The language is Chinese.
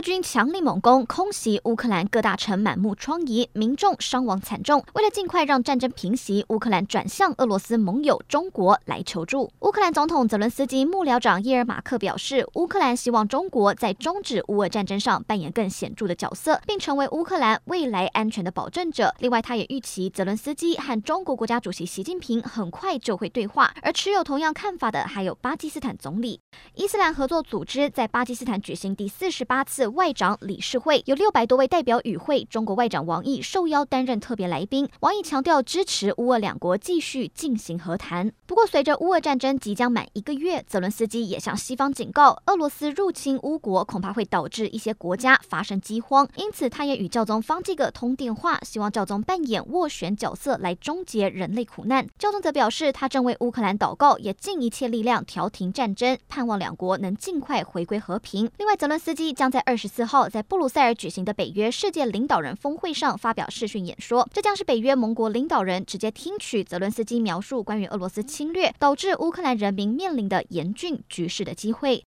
俄军强力猛攻，空袭乌克兰各大城，满目疮痍，民众伤亡惨重。为了尽快让战争平息，乌克兰转向俄罗斯盟友中国来求助。乌克兰总统泽伦斯基幕僚长伊尔马克表示，乌克兰希望中国在终止乌俄战争上扮演更显著的角色，并成为乌克兰未来安全的保证者。另外，他也预期泽伦斯基和中国国家主席习近平很快就会对话。而持有同样看法的还有巴基斯坦总理。伊斯兰合作组织在巴基斯坦举行第四十八次。外长理事会有六百多位代表与会，中国外长王毅受邀担任特别来宾。王毅强调支持乌俄两国继续进行和谈。不过，随着乌俄战争即将满一个月，泽伦斯基也向西方警告，俄罗斯入侵乌国恐怕会导致一些国家发生饥荒。因此，他也与教宗方济各通电话，希望教宗扮演斡旋角色来终结人类苦难。教宗则表示，他正为乌克兰祷告，也尽一切力量调停战争，盼望两国能尽快回归和平。另外，泽伦斯基将在二十四号在布鲁塞尔举行的北约世界领导人峰会上发表视讯演说，这将是北约盟国领导人直接听取泽伦斯基描述关于俄罗斯侵略导致乌克兰人民面临的严峻局势的机会。